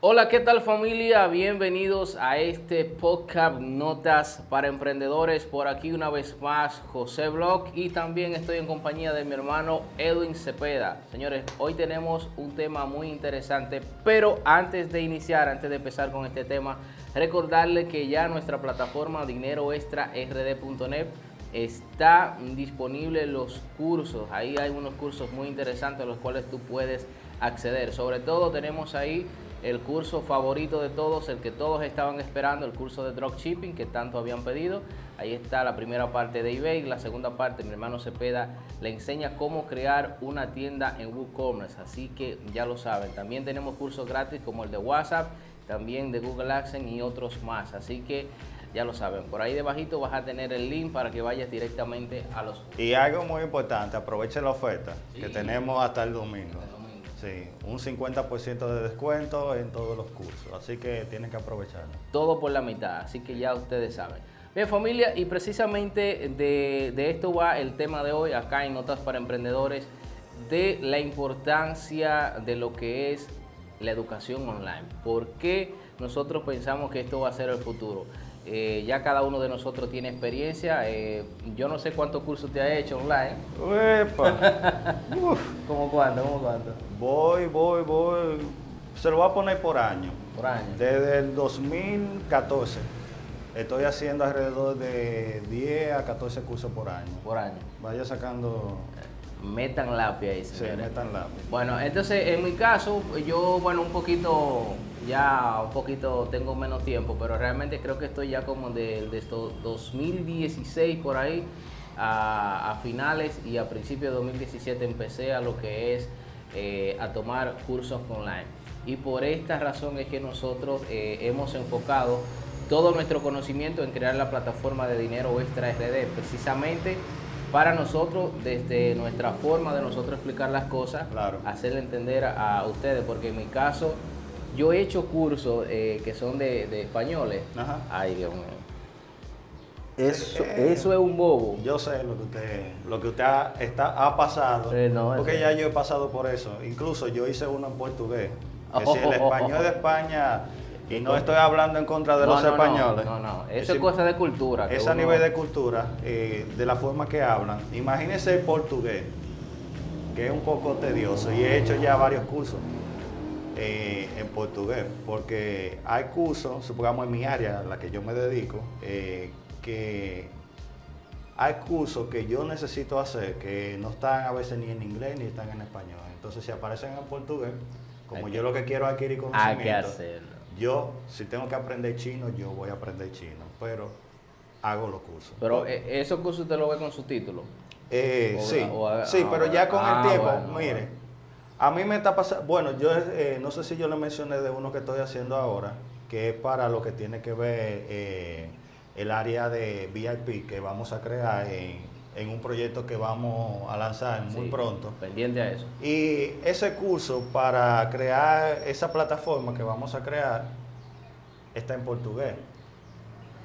Hola, ¿qué tal familia? Bienvenidos a este podcast Notas para Emprendedores. Por aquí una vez más José Block y también estoy en compañía de mi hermano Edwin Cepeda. Señores, hoy tenemos un tema muy interesante, pero antes de iniciar, antes de empezar con este tema, recordarle que ya nuestra plataforma dineroextrard.net está disponible los cursos. Ahí hay unos cursos muy interesantes a los cuales tú puedes acceder. Sobre todo tenemos ahí el curso favorito de todos, el que todos estaban esperando, el curso de dropshipping que tanto habían pedido. Ahí está la primera parte de eBay, la segunda parte, mi hermano Cepeda le enseña cómo crear una tienda en WooCommerce, así que ya lo saben. También tenemos cursos gratis como el de WhatsApp, también de Google AdSense y otros más, así que ya lo saben. Por ahí debajito vas a tener el link para que vayas directamente a los... Y algo muy importante, aproveche la oferta que tenemos hasta el domingo. Sí, un 50% de descuento en todos los cursos, así que tienen que aprovecharlo. Todo por la mitad, así que ya ustedes saben. Bien familia, y precisamente de, de esto va el tema de hoy acá en Notas para Emprendedores, de la importancia de lo que es la educación online. ¿Por qué nosotros pensamos que esto va a ser el futuro? Eh, ya cada uno de nosotros tiene experiencia. Eh, yo no sé cuántos cursos te ha hecho online. ¿Cómo cuánto? ¿Cómo cuánto? Voy, voy, voy. Se lo voy a poner por año. Por año. Desde el 2014. Estoy haciendo alrededor de 10 a 14 cursos por año. Por año. Vaya sacando Metan lápiz ahí, Sí, metan lápiz. Bueno, entonces en mi caso, yo, bueno, un poquito, ya un poquito tengo menos tiempo, pero realmente creo que estoy ya como de, de 2016 por ahí a, finales y a principios de 2017 empecé a lo que es eh, a tomar cursos online. Y por esta razón es que nosotros eh, hemos enfocado todo nuestro conocimiento en crear la plataforma de dinero extra RD, precisamente para nosotros, desde nuestra forma de nosotros explicar las cosas, hacerle entender a, ustedes, porque en mi caso, yo he hecho cursos eh, que son de, españoles. Ay, Dios mío. Eso, eh, eso, es un bobo. Yo sé lo que usted, lo que usted ha, está, ha pasado. porque ya yo he pasado por eso. Incluso yo hice uno en portugués. Es decir, el español de España y no estoy hablando en contra de los españoles. No, no, eso es cosa de cultura. Es a nivel de cultura, eh, de la forma que hablan. Imagínense el portugués, que es un poco tedioso, y he hecho ya varios cursos eh, en portugués, porque hay cursos, supongamos en mi área, a la que yo me dedico, eh, que hay cursos que yo necesito hacer que no están a veces ni en inglés ni están en español. Entonces, si aparecen en portugués, como yo lo que quiero adquirir conocimiento. Hay que hacerlo yo, si tengo que aprender chino, yo voy a aprender chino, pero hago los cursos. Pero eh, esos cursos usted lo ve con su título. Eh, sí, sí, pero ya con el ah, tiempo, mire, a mí me está pasando, bueno, yo eh, no sé si yo le mencioné de uno que estoy haciendo ahora, que es para lo que tiene que ver el área de VIP que vamos a crear en, en un proyecto que vamos a lanzar muy pronto. Pendiente a eso. Y ese curso para crear esa plataforma que vamos a crear está en portugués.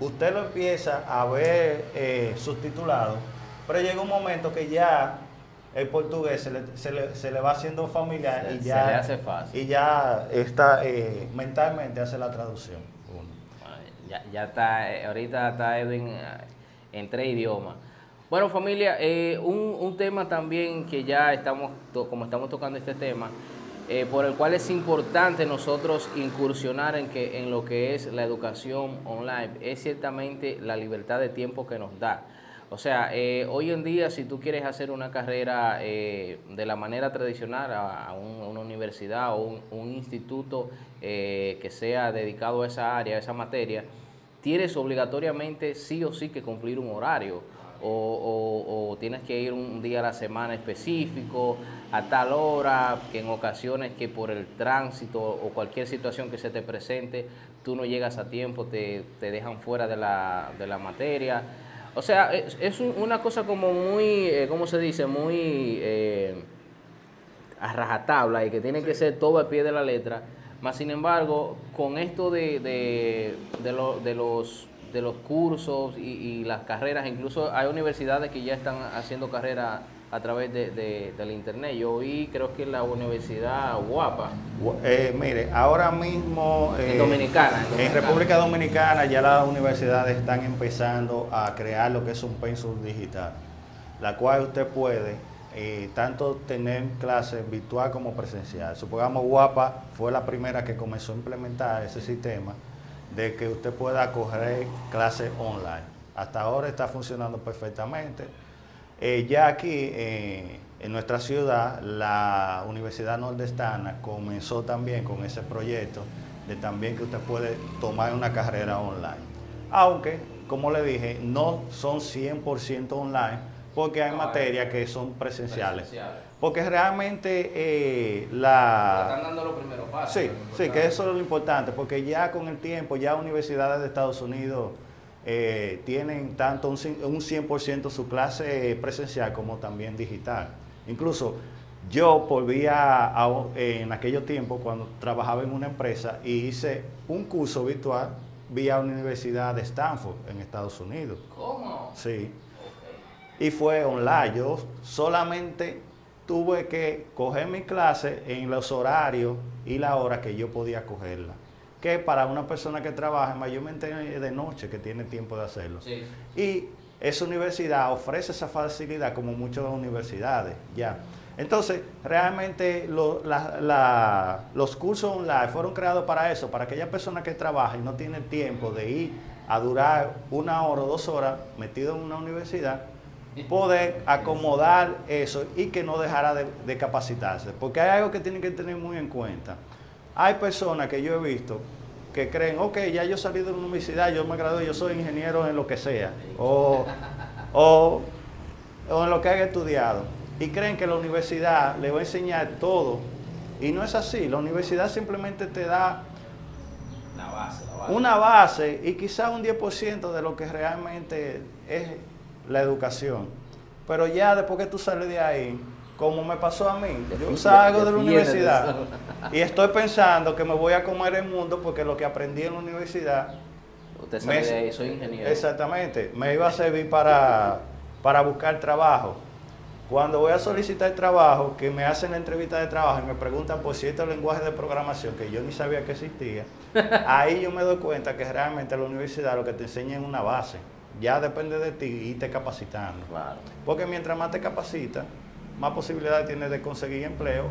Usted lo empieza a ver eh, subtitulado, pero llega un momento que ya el portugués se le, va haciendo familiar y ya le hace fácil. y ya está eh, mentalmente hace la traducción. Ya, ya está, eh, ahorita está Edwin en tres idiomas. Bueno familia, eh, un, tema también que ya estamos, como estamos tocando este tema, eh, por el cual es importante nosotros incursionar en, que, en lo que es la educación online, es ciertamente la libertad de tiempo que nos da. O sea, eh, hoy en día si tú quieres hacer una carrera de la manera tradicional a, una universidad o un, instituto que sea dedicado a esa área, a esa materia, tienes obligatoriamente sí o sí que cumplir un horario o, tienes que ir un día a la semana específico, a tal hora, que en ocasiones que por el tránsito o cualquier situación que se te presente, tú no llegas a tiempo, te, dejan fuera de la, de la materia. O sea, es, una cosa como muy, eh, ¿cómo se dice? Muy eh, a rajatabla y que tiene que ser todo al pie de la letra. Más sin embargo, con esto de, de, de los de los cursos y, las carreras, incluso hay universidades que ya están haciendo carreras a través de, del internet. Yo vi, creo que la Universidad Guapa. Eh, mire, ahora mismo... en, Dominicana, en, República Dominicana ya las universidades están empezando a crear lo que es un pensum digital, la cual usted puede eh, tanto tener clases virtual como presencial. Supongamos Guapa fue la primera que comenzó a implementar ese sistema de que usted pueda coger clases online. Hasta ahora está funcionando perfectamente eh, ya aquí eh, en nuestra ciudad, la Universidad Nordestana comenzó también con ese proyecto de también que usted puede tomar una carrera online. Aunque, como le dije, no son 100% online porque hay materias que son presenciales. Porque realmente eh, la... Están dando los primeros pasos. Sí, sí, que eso es lo importante, porque ya con el tiempo, ya universidades de Estados Unidos eh, tienen tanto un, 100% su clase presencial como también digital. Incluso yo por vía, en aquellos tiempos cuando trabajaba en una empresa y hice un curso virtual vía Universidad de Stanford en Estados Unidos. ¿Cómo? Sí. Y fue online. Yo solamente tuve que coger mi clase en los horarios y la hora que yo podía cogerla que para una persona que trabaja mayormente de noche, que tiene tiempo de hacerlo. Y esa universidad ofrece esa facilidad como muchas universidades, ya. Entonces, realmente los cursos online fueron creados para eso, para aquella persona que trabaja y no tiene tiempo de ir a durar una hora o dos horas metido en una universidad, poder acomodar eso y que no dejara de, de capacitarse. Porque hay algo que tienen que tener muy en cuenta. Hay personas que yo he visto que creen, ok, ya yo salí de la universidad, yo me gradué, yo soy ingeniero en lo que sea, o, o, en lo que haya estudiado, y creen que la universidad le va a enseñar todo, y no es así, la universidad simplemente te da una base y quizá un 10% de lo que realmente es la educación, pero ya después que tú sales de ahí, como me pasó a mí. Yo salgo de la universidad y estoy pensando que me voy a comer el mundo porque lo que aprendí en la universidad. Usted sabe de ahí, soy ingeniero. Exactamente, me iba a servir para, para buscar trabajo. Cuando voy a solicitar trabajo, que me hacen la entrevista de trabajo y me preguntan por cierto lenguaje de programación que yo ni sabía que existía, ahí yo me doy cuenta que realmente la universidad lo que te enseña es una base. Ya depende de ti y te capacitando. Porque mientras más te capacitas, más posibilidades tienes de conseguir empleo.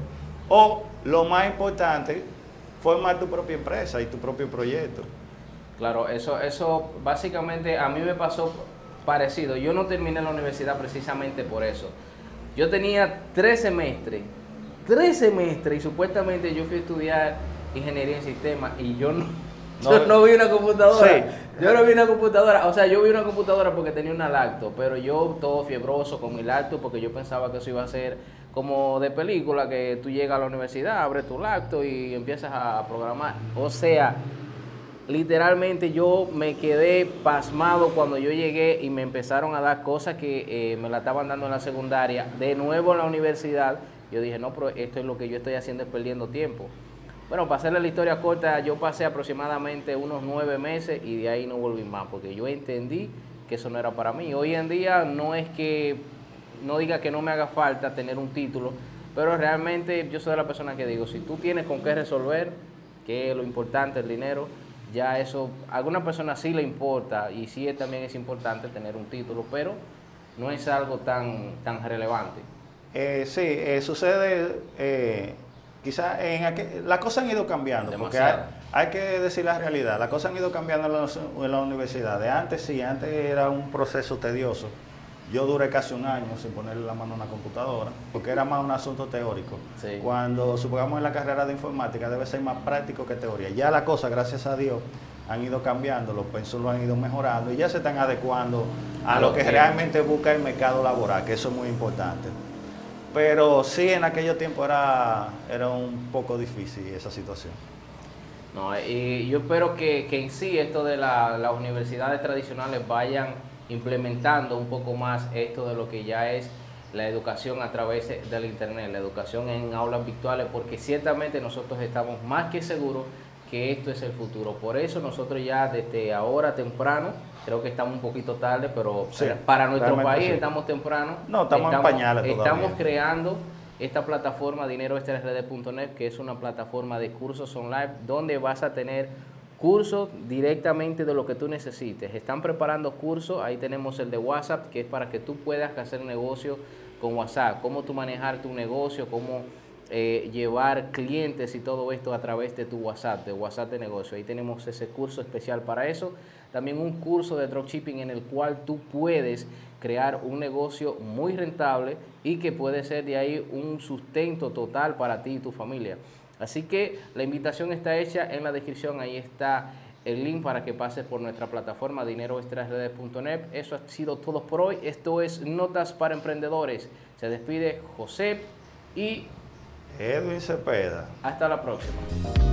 O lo más importante, formar tu propia empresa y tu propio proyecto. Claro, eso, eso básicamente a mí me pasó parecido. Yo no terminé la universidad precisamente por eso. Yo tenía tres semestres, tres semestres y supuestamente yo fui a estudiar ingeniería en sistemas y yo no, no, vi una computadora. Yo no vi una computadora, o sea, yo vi una computadora porque tenía una lacto, pero yo todo fiebroso con mi lacto porque yo pensaba que eso iba a ser como de película, que tú llegas a la universidad, abres tu lacto y empiezas a programar. O sea, literalmente yo me quedé pasmado cuando yo llegué y me empezaron a dar cosas que eh, me la estaban dando en la secundaria. De nuevo en la universidad, yo dije, no, pero esto es lo que yo estoy haciendo es perdiendo tiempo. Bueno, para hacerle la historia corta, yo pasé aproximadamente unos nueve meses y de ahí no volví más, porque yo entendí que eso no era para mí. Hoy en día no es que no diga que no me haga falta tener un título, pero realmente yo soy la persona que digo, si tú tienes con qué resolver, que lo importante, el dinero, ya eso, a alguna persona sí le importa y sí también es importante tener un título, pero no es algo tan, tan relevante. Eh, sí, eh, sucede... Eh quizás en las cosas han ido cambiando, porque hay, que decir la realidad, las cosas han ido cambiando en, la universidad. De antes sí, antes era un proceso tedioso. Yo duré casi un año sin ponerle la mano a una computadora, porque era más un asunto teórico. Cuando supongamos en la carrera de informática debe ser más práctico que teoría. Ya las cosas, gracias a Dios, han ido cambiando, los pensos lo han ido mejorando y ya se están adecuando a, lo, que realmente busca el mercado laboral, que eso es muy importante. Pero sí, en aquellos tiempos era, era un poco difícil esa situación. No, y yo espero que, en sí esto de las universidades tradicionales vayan implementando un poco más esto de lo que ya es la educación a través del Internet, la educación en aulas virtuales, porque ciertamente nosotros estamos más que seguros que esto es el futuro. Por eso nosotros ya desde ahora temprano, creo que estamos un poquito tarde, pero para nuestro país estamos temprano. No, estamos, en pañales Estamos creando esta plataforma dineroextrasrd.net, que es una plataforma de cursos online donde vas a tener cursos directamente de lo que tú necesites. Están preparando cursos, ahí tenemos el de WhatsApp, que es para que tú puedas hacer negocio con WhatsApp, cómo tú manejar tu negocio, cómo eh, llevar clientes y todo esto a través de tu WhatsApp, de WhatsApp de negocio. Ahí tenemos ese curso especial para eso. También un curso de dropshipping en el cual tú puedes crear un negocio muy rentable y que puede ser de ahí un sustento total para ti y tu familia. Así que la invitación está hecha en la descripción, ahí está el link para que pases por nuestra plataforma dineroextrasredes.net. Eso ha sido todo por hoy. Esto es Notas para Emprendedores. Se despide José y Edwin Cepeda. Hasta la próxima.